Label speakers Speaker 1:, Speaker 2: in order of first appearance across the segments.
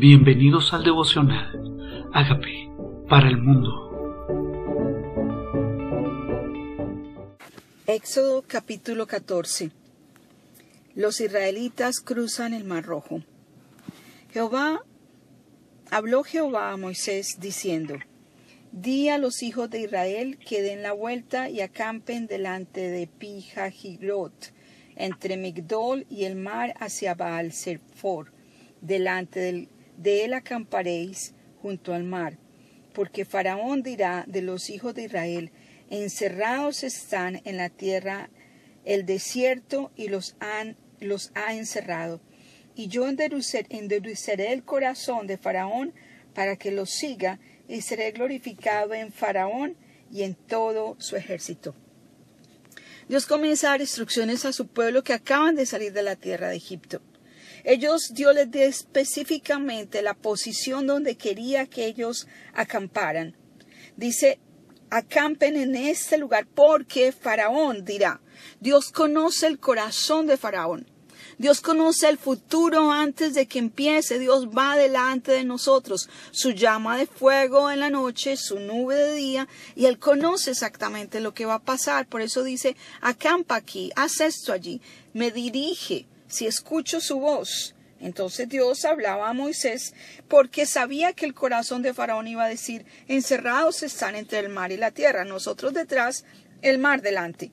Speaker 1: Bienvenidos al devocional. Hágame para el mundo.
Speaker 2: Éxodo capítulo 14. Los israelitas cruzan el Mar Rojo. Jehová habló Jehová a Moisés diciendo: Di a los hijos de Israel que den la vuelta y acampen delante de Pijajirot, entre Migdol y el mar hacia Baal Serfor, delante del de él acamparéis junto al mar, porque Faraón dirá de los hijos de Israel, encerrados están en la tierra el desierto y los, han, los ha encerrado. Y yo endureceré el corazón de Faraón para que los siga, y seré glorificado en Faraón y en todo su ejército. Dios comienza a dar instrucciones a su pueblo que acaban de salir de la tierra de Egipto. Ellos, Dios les dio específicamente la posición donde quería que ellos acamparan. Dice, acampen en este lugar porque Faraón dirá, Dios conoce el corazón de Faraón. Dios conoce el futuro antes de que empiece. Dios va delante de nosotros. Su llama de fuego en la noche, su nube de día, y Él conoce exactamente lo que va a pasar. Por eso dice, acampa aquí, haz esto allí, me dirige si escucho su voz. Entonces Dios hablaba a Moisés porque sabía que el corazón de Faraón iba a decir, encerrados están entre el mar y la tierra, nosotros detrás, el mar delante.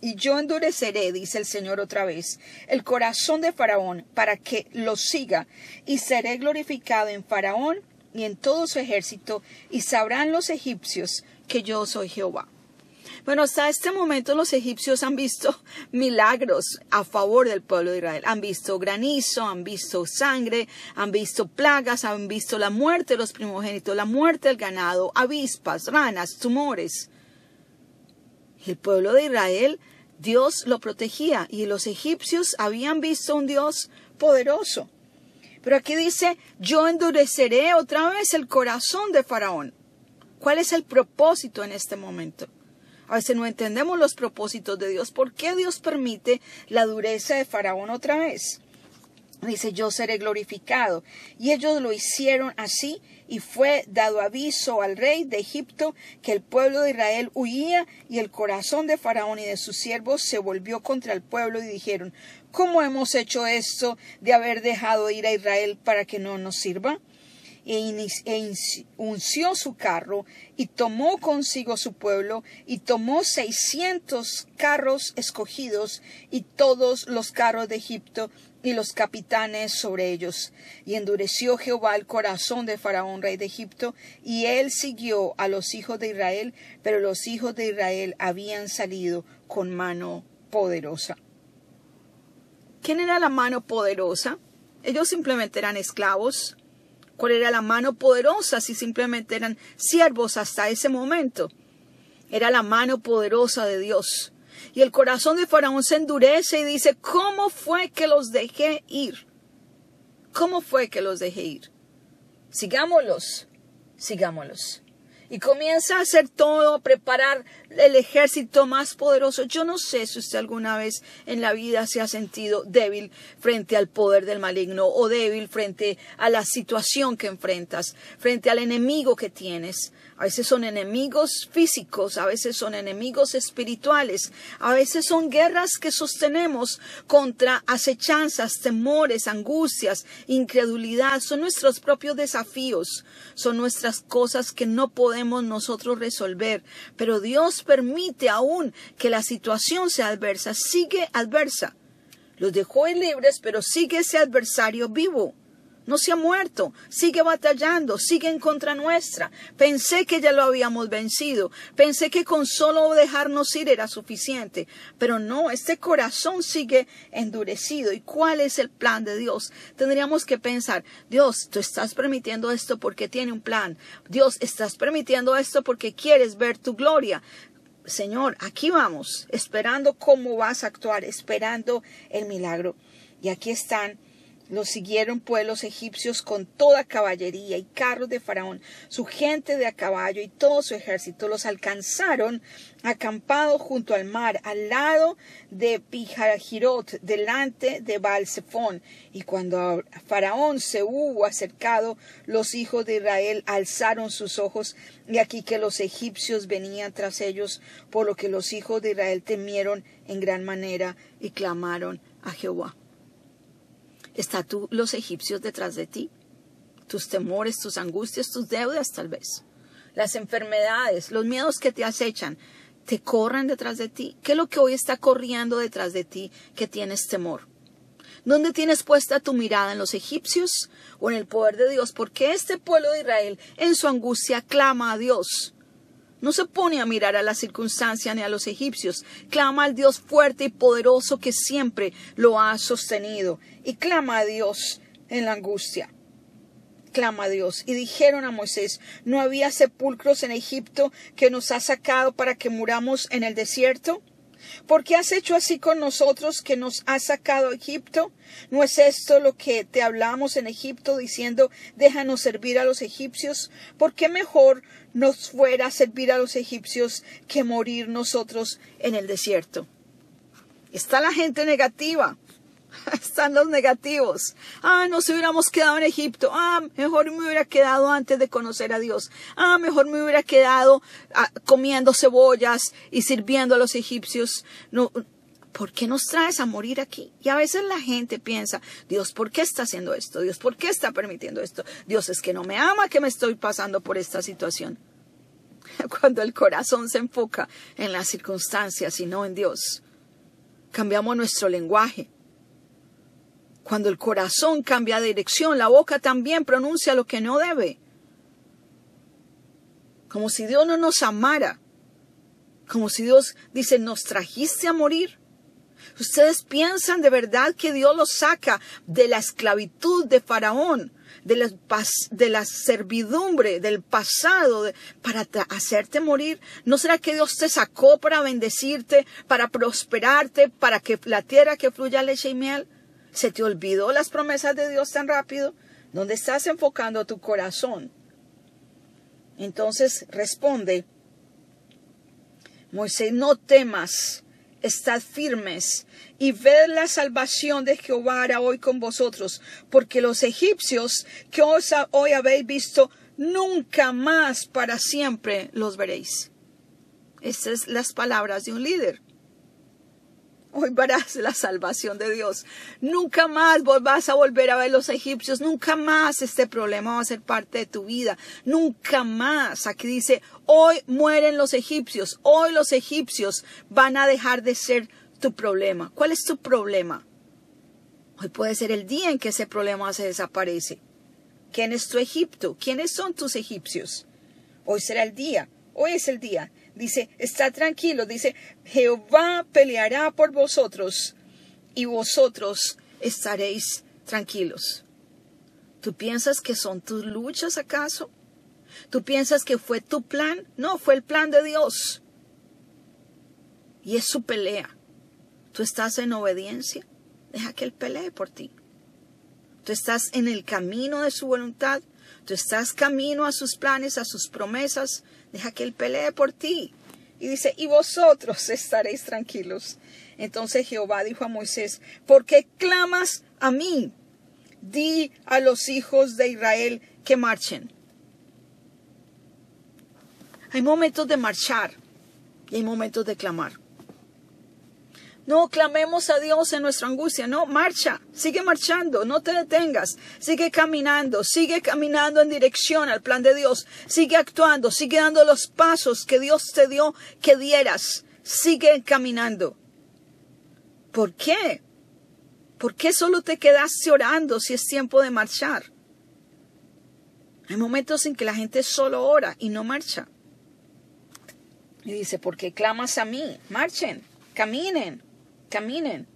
Speaker 2: Y yo endureceré, dice el Señor otra vez, el corazón de Faraón para que lo siga, y seré glorificado en Faraón y en todo su ejército, y sabrán los egipcios que yo soy Jehová. Bueno, hasta este momento los egipcios han visto milagros a favor del pueblo de Israel. Han visto granizo, han visto sangre, han visto plagas, han visto la muerte de los primogénitos, la muerte del ganado, avispas, ranas, tumores. el pueblo de Israel, Dios lo protegía y los egipcios habían visto un Dios poderoso. Pero aquí dice, yo endureceré otra vez el corazón de Faraón. ¿Cuál es el propósito en este momento? A veces no entendemos los propósitos de Dios. ¿Por qué Dios permite la dureza de Faraón otra vez? Dice, yo seré glorificado. Y ellos lo hicieron así y fue dado aviso al rey de Egipto que el pueblo de Israel huía y el corazón de Faraón y de sus siervos se volvió contra el pueblo y dijeron, ¿cómo hemos hecho esto de haber dejado ir a Israel para que no nos sirva? E, e unció su carro y tomó consigo su pueblo y tomó seiscientos carros escogidos y todos los carros de Egipto y los capitanes sobre ellos. Y endureció Jehová el corazón de Faraón, rey de Egipto, y él siguió a los hijos de Israel, pero los hijos de Israel habían salido con mano poderosa. ¿Quién era la mano poderosa? Ellos simplemente eran esclavos, cuál era la mano poderosa si simplemente eran siervos hasta ese momento. Era la mano poderosa de Dios. Y el corazón de Faraón se endurece y dice, ¿cómo fue que los dejé ir? ¿Cómo fue que los dejé ir? Sigámoslos, sigámoslos y comienza a hacer todo, a preparar el ejército más poderoso. Yo no sé si usted alguna vez en la vida se ha sentido débil frente al poder del maligno o débil frente a la situación que enfrentas, frente al enemigo que tienes. A veces son enemigos físicos, a veces son enemigos espirituales, a veces son guerras que sostenemos contra acechanzas, temores, angustias, incredulidad. Son nuestros propios desafíos, son nuestras cosas que no podemos nosotros resolver. Pero Dios permite aún que la situación sea adversa, sigue adversa. Los dejó libres, pero sigue ese adversario vivo no se ha muerto, sigue batallando, sigue en contra nuestra. Pensé que ya lo habíamos vencido, pensé que con solo dejarnos ir era suficiente, pero no, este corazón sigue endurecido. ¿Y cuál es el plan de Dios? Tendríamos que pensar, Dios, tú estás permitiendo esto porque tiene un plan. Dios, estás permitiendo esto porque quieres ver tu gloria. Señor, aquí vamos, esperando cómo vas a actuar, esperando el milagro. Y aquí están Los siguieron pues los egipcios con toda caballería y carros de Faraón, su gente de a caballo y todo su ejército. Los alcanzaron acampados junto al mar, al lado de Pijarajirot, delante de Baalsefón. Y cuando Faraón se hubo acercado, los hijos de Israel alzaron sus ojos, y aquí que los egipcios venían tras ellos, por lo que los hijos de Israel temieron en gran manera y clamaron a Jehová. ¿Está tú los egipcios detrás de ti? Tus temores, tus angustias, tus deudas tal vez. Las enfermedades, los miedos que te acechan, te corran detrás de ti. ¿Qué es lo que hoy está corriendo detrás de ti que tienes temor? ¿Dónde tienes puesta tu mirada? ¿En los egipcios o en el poder de Dios? Porque este pueblo de Israel en su angustia clama a Dios. No se pone a mirar a la circunstancia ni a los egipcios, clama al Dios fuerte y poderoso que siempre lo ha sostenido y clama a Dios en la angustia. Clama a Dios. Y dijeron a Moisés, ¿no había sepulcros en Egipto que nos ha sacado para que muramos en el desierto? ¿Por qué has hecho así con nosotros que nos has sacado a Egipto? ¿No es esto lo que te hablamos en Egipto diciendo, déjanos servir a los egipcios? ¿Por qué mejor nos fuera servir a los egipcios que morir nosotros en el desierto? Está la gente negativa. Están los negativos. Ah, nos hubiéramos quedado en Egipto. Ah, mejor me hubiera quedado antes de conocer a Dios. Ah, mejor me hubiera quedado ah, comiendo cebollas y sirviendo a los egipcios. No, ¿por qué nos traes a morir aquí? Y a veces la gente piensa, Dios, ¿por qué está haciendo esto? Dios, ¿por qué está permitiendo esto? Dios es que no me ama que me estoy pasando por esta situación. Cuando el corazón se enfoca en las circunstancias y no en Dios, cambiamos nuestro lenguaje cuando el corazón cambia de dirección, la boca también pronuncia lo que no debe. Como si Dios no nos amara. Como si Dios dice, nos trajiste a morir. Ustedes piensan de verdad que Dios los saca de la esclavitud de Faraón, de la, de la servidumbre, del pasado, para hacerte morir. ¿No será que Dios te sacó para bendecirte, para prosperarte, para que la tierra que fluya leche y miel? ¿Se te olvidó las promesas de Dios tan rápido? ¿Dónde estás enfocando tu corazón? Entonces responde, Moisés, no temas, estad firmes y ved la salvación de Jehová hará hoy con vosotros, porque los egipcios que hoy habéis visto, nunca más para siempre los veréis. Estas son las palabras de un líder. Hoy verás la salvación de Dios. Nunca más vas a volver a ver los egipcios. Nunca más este problema va a ser parte de tu vida. Nunca más. Aquí dice, hoy mueren los egipcios. Hoy los egipcios van a dejar de ser tu problema. ¿Cuál es tu problema? Hoy puede ser el día en que ese problema se desaparece. ¿Quién es tu Egipto? ¿Quiénes son tus egipcios? Hoy será el día. Hoy es el día Dice, está tranquilo, dice, Jehová peleará por vosotros y vosotros estaréis tranquilos. ¿Tú piensas que son tus luchas acaso? ¿Tú piensas que fue tu plan? No, fue el plan de Dios. Y es su pelea. ¿Tú estás en obediencia? Deja que Él pelee por ti. ¿Tú estás en el camino de su voluntad? ¿Tú estás camino a sus planes, a sus promesas? Deja que Él pelee por ti. Y dice, y vosotros estaréis tranquilos. Entonces Jehová dijo a Moisés, ¿por qué clamas a mí? Di a los hijos de Israel que marchen. Hay momentos de marchar y hay momentos de clamar. No clamemos a Dios en nuestra angustia, no, marcha, sigue marchando, no te detengas, sigue caminando, sigue caminando en dirección al plan de Dios, sigue actuando, sigue dando los pasos que Dios te dio que dieras, sigue caminando. ¿Por qué? ¿Por qué solo te quedaste orando si es tiempo de marchar? Hay momentos en que la gente solo ora y no marcha. Y dice, ¿por qué clamas a mí? Marchen, caminen caminen.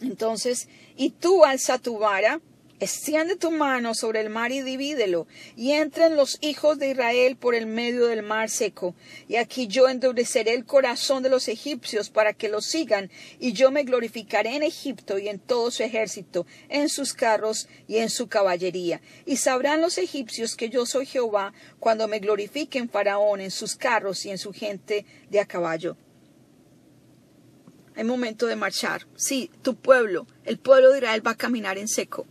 Speaker 2: Entonces, y tú alza tu vara Extiende tu mano sobre el mar y divídelo, y entren los hijos de Israel por el medio del mar seco. Y aquí yo endureceré el corazón de los egipcios para que los sigan, y yo me glorificaré en Egipto y en todo su ejército, en sus carros y en su caballería. Y sabrán los egipcios que yo soy Jehová cuando me glorifiquen Faraón en sus carros y en su gente de a caballo. Hay momento de marchar. Sí, tu pueblo, el pueblo de Israel va a caminar en seco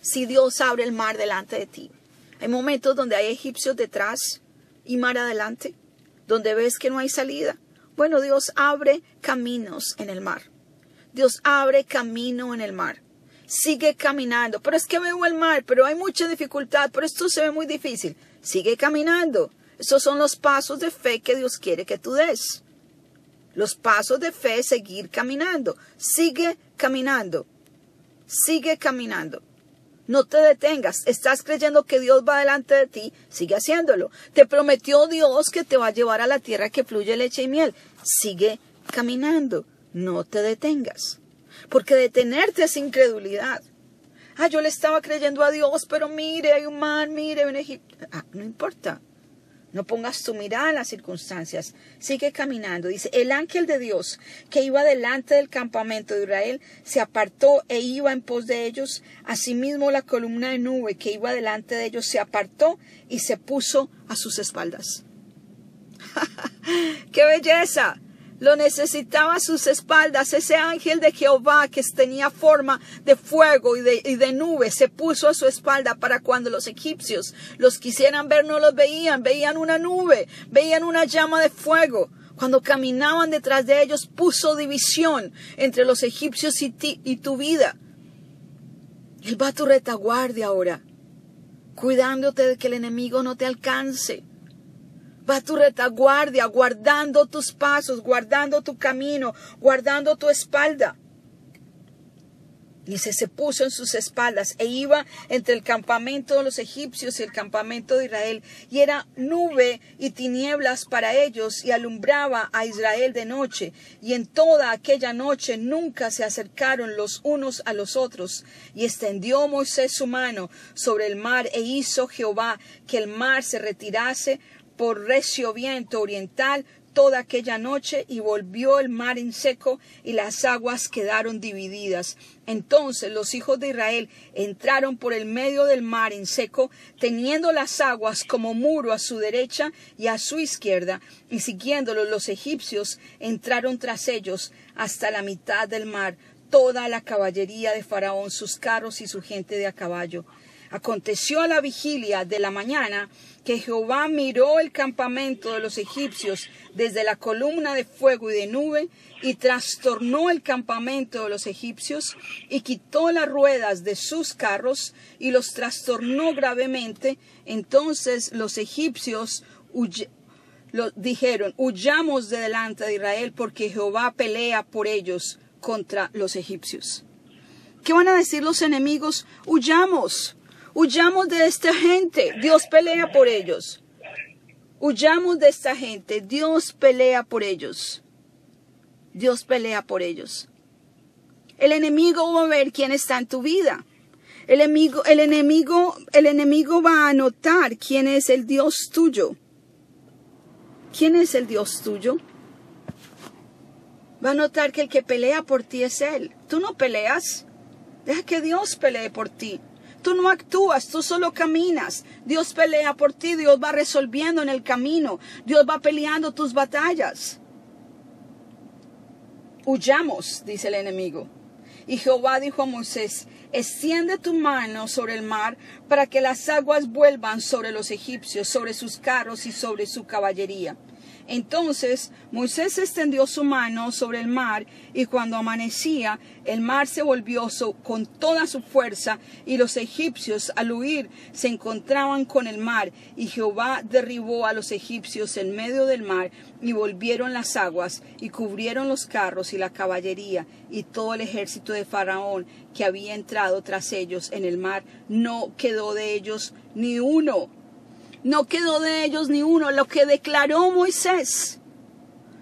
Speaker 2: si Dios abre el mar delante de ti. Hay momentos donde hay egipcios detrás y mar adelante, donde ves que no hay salida. Bueno, Dios abre caminos en el mar. Dios abre camino en el mar. Sigue caminando. Pero es que veo el mar, pero hay mucha dificultad, pero esto se ve muy difícil. Sigue caminando. Esos son los pasos de fe que Dios quiere que tú des. Los pasos de fe seguir caminando. Sigue caminando. Sigue caminando. No te detengas. Estás creyendo que Dios va delante de ti. Sigue haciéndolo. Te prometió Dios que te va a llevar a la tierra que fluye leche y miel. Sigue caminando. No te detengas. Porque detenerte es incredulidad. Ah, yo le estaba creyendo a Dios, pero mire, hay un mar, mire, en Egipto. Ah, no importa. No pongas tu mirada en las circunstancias. Sigue caminando. Dice, el ángel de Dios que iba delante del campamento de Israel se apartó e iba en pos de ellos. Asimismo la columna de nube que iba delante de ellos se apartó y se puso a sus espaldas. ¡Qué belleza! Lo necesitaba a sus espaldas ese ángel de Jehová que tenía forma de fuego y de, y de, nube. Se puso a su espalda para cuando los egipcios los quisieran ver no los veían. Veían una nube, veían una llama de fuego. Cuando caminaban detrás de ellos puso división entre los egipcios y, ti, y tu vida. Él va a tu retaguardia ahora, cuidándote de que el enemigo no te alcance Va tu retaguardia, guardando tus pasos, guardando tu camino, guardando tu espalda. Y ese se puso en sus espaldas e iba entre el campamento de los egipcios y el campamento de Israel. Y era nube y tinieblas para ellos y alumbraba a Israel de noche. Y en toda aquella noche nunca se acercaron los unos a los otros. Y extendió Moisés su mano sobre el mar e hizo Jehová que el mar se retirase por recio viento oriental toda aquella noche y volvió el mar en seco y las aguas quedaron divididas. Entonces los hijos de Israel entraron por el medio del mar en seco, teniendo las aguas como muro a su derecha y a su izquierda, y siguiéndolos los egipcios entraron tras ellos hasta la mitad del mar, toda la caballería de Faraón, sus carros y su gente de a caballo. Aconteció a la vigilia de la mañana que Jehová miró el campamento de los egipcios desde la columna de fuego y de nube y trastornó el campamento de los egipcios y quitó las ruedas de sus carros y los trastornó gravemente. Entonces los egipcios dijeron, huyamos de delante de Israel porque Jehová pelea por ellos contra los egipcios. ¿Qué van a decir los enemigos? Huyamos. Huyamos de esta gente. Dios pelea por ellos. Huyamos de esta gente. Dios pelea por ellos. Dios pelea por ellos. El enemigo va a ver quién está en tu vida. El enemigo, el enemigo, el enemigo va a notar quién es el Dios tuyo. ¿Quién es el Dios tuyo? Va a notar que el que pelea por ti es Él. Tú no peleas. Deja que Dios pelee por ti. Tú no actúas, tú solo caminas. Dios pelea por ti, Dios va resolviendo en el camino, Dios va peleando tus batallas. Huyamos, dice el enemigo. Y Jehová dijo a Moisés, extiende tu mano sobre el mar para que las aguas vuelvan sobre los egipcios, sobre sus carros y sobre su caballería. Entonces Moisés extendió su mano sobre el mar y cuando amanecía el mar se volvió con toda su fuerza y los egipcios al huir se encontraban con el mar y Jehová derribó a los egipcios en medio del mar y volvieron las aguas y cubrieron los carros y la caballería y todo el ejército de Faraón que había entrado tras ellos en el mar no quedó de ellos ni uno no quedó de ellos ni uno, lo que declaró Moisés.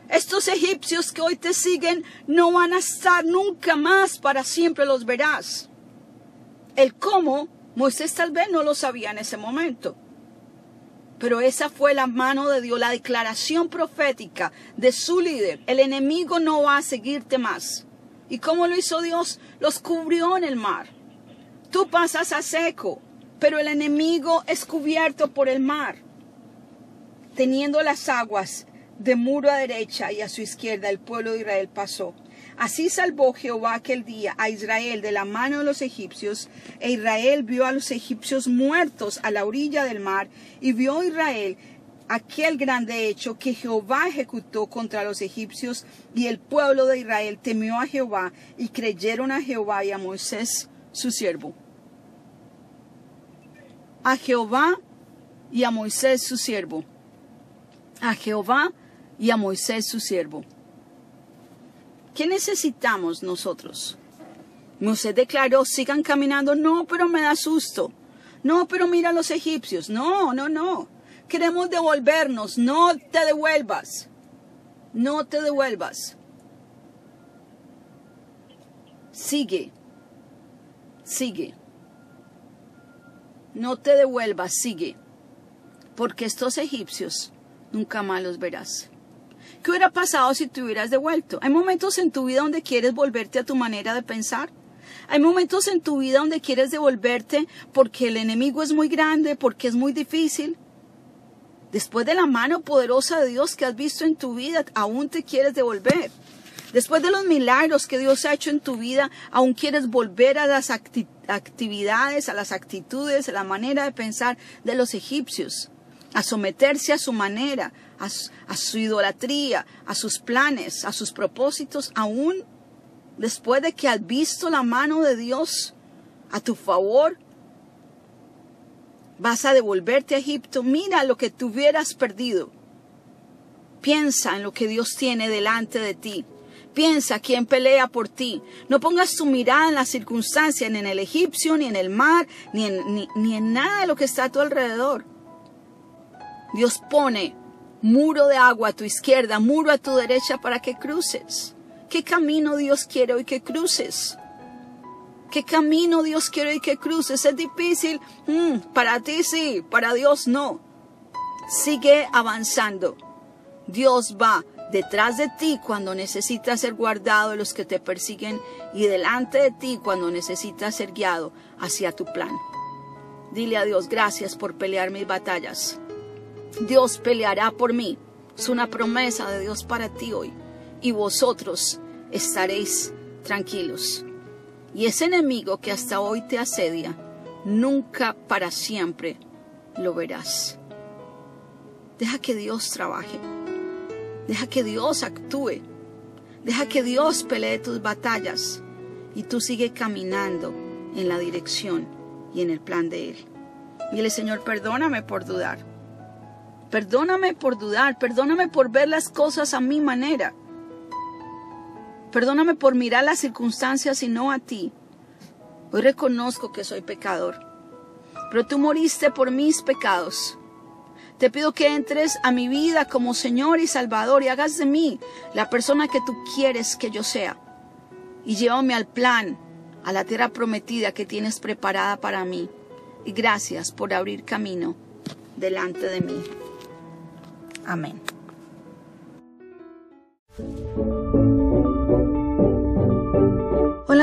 Speaker 2: Estos egipcios que hoy te siguen no van a estar nunca más, para siempre los verás. El cómo, Moisés tal vez no lo sabía en ese momento. Pero esa fue la mano de Dios, la declaración profética de su líder. El enemigo no va a seguirte más. ¿Y cómo lo hizo Dios? Los cubrió en el mar. Tú pasas a seco, pero el enemigo es cubierto por el mar. Teniendo las aguas de muro a derecha y a su izquierda, el pueblo de Israel pasó. Así salvó Jehová aquel día a Israel de la mano de los egipcios, e Israel vio a los egipcios muertos a la orilla del mar, y vio Israel aquel grande hecho que Jehová ejecutó contra los egipcios, y el pueblo de Israel temió a Jehová, y creyeron a Jehová y a Moisés su siervo. A Jehová y a Moisés su siervo. A Jehová y a Moisés su siervo. ¿Qué necesitamos nosotros? Moisés declaró, sigan caminando. No, pero me da susto. No, pero mira a los egipcios. No, no, no. Queremos devolvernos. No te devuelvas. No te devuelvas. Sigue. Sigue. No te devuelvas, sigue. Porque estos egipcios nunca más los verás. ¿Qué hubiera pasado si te hubieras devuelto? Hay momentos en tu vida donde quieres volverte a tu manera de pensar. Hay momentos en tu vida donde quieres devolverte porque el enemigo es muy grande, porque es muy difícil. Después de la mano poderosa de Dios que has visto en tu vida, aún te quieres devolver. Después de los milagros que Dios ha hecho en tu vida, aún quieres volver a las actividades, a las actitudes, a la manera de pensar de los egipcios, a someterse a su manera, a, su idolatría, a sus planes, a sus propósitos, aún después de que has visto la mano de Dios a tu favor, vas a devolverte a Egipto. Mira lo que tú hubieras perdido. Piensa en lo que Dios tiene delante de ti. Piensa quién pelea por ti. No pongas tu mirada en la circunstancia, ni en el egipcio, ni en el mar, ni en, ni, en nada de lo que está a tu alrededor. Dios pone muro de agua a tu izquierda, muro a tu derecha para que cruces. ¿Qué camino Dios quiere hoy que cruces? ¿Qué camino Dios quiere hoy que cruces? ¿Es difícil? Mm, para ti sí, para Dios no. Sigue avanzando. Dios va detrás de ti cuando necesitas ser guardado de los que te persiguen y delante de ti cuando necesitas ser guiado hacia tu plan. Dile a Dios gracias por pelear mis batallas. Dios peleará por mí. Es una promesa de Dios para ti hoy. Y vosotros estaréis tranquilos. Y ese enemigo que hasta hoy te asedia, nunca para siempre lo verás. Deja que Dios trabaje. Deja que Dios actúe. Deja que Dios pelee tus batallas. Y tú sigue caminando en la dirección y en el plan de Él. Dile, Señor, perdóname por dudar. Perdóname por dudar. Perdóname por ver las cosas a mi manera. Perdóname por mirar las circunstancias y no a ti. Hoy reconozco que soy pecador. Pero tú moriste por mis pecados te pido que entres a mi vida como Señor y Salvador y hagas de mí la persona que tú quieres que yo sea. Y llévame al plan, a la tierra prometida que tienes preparada para mí. Y gracias por abrir camino delante de mí. Amén.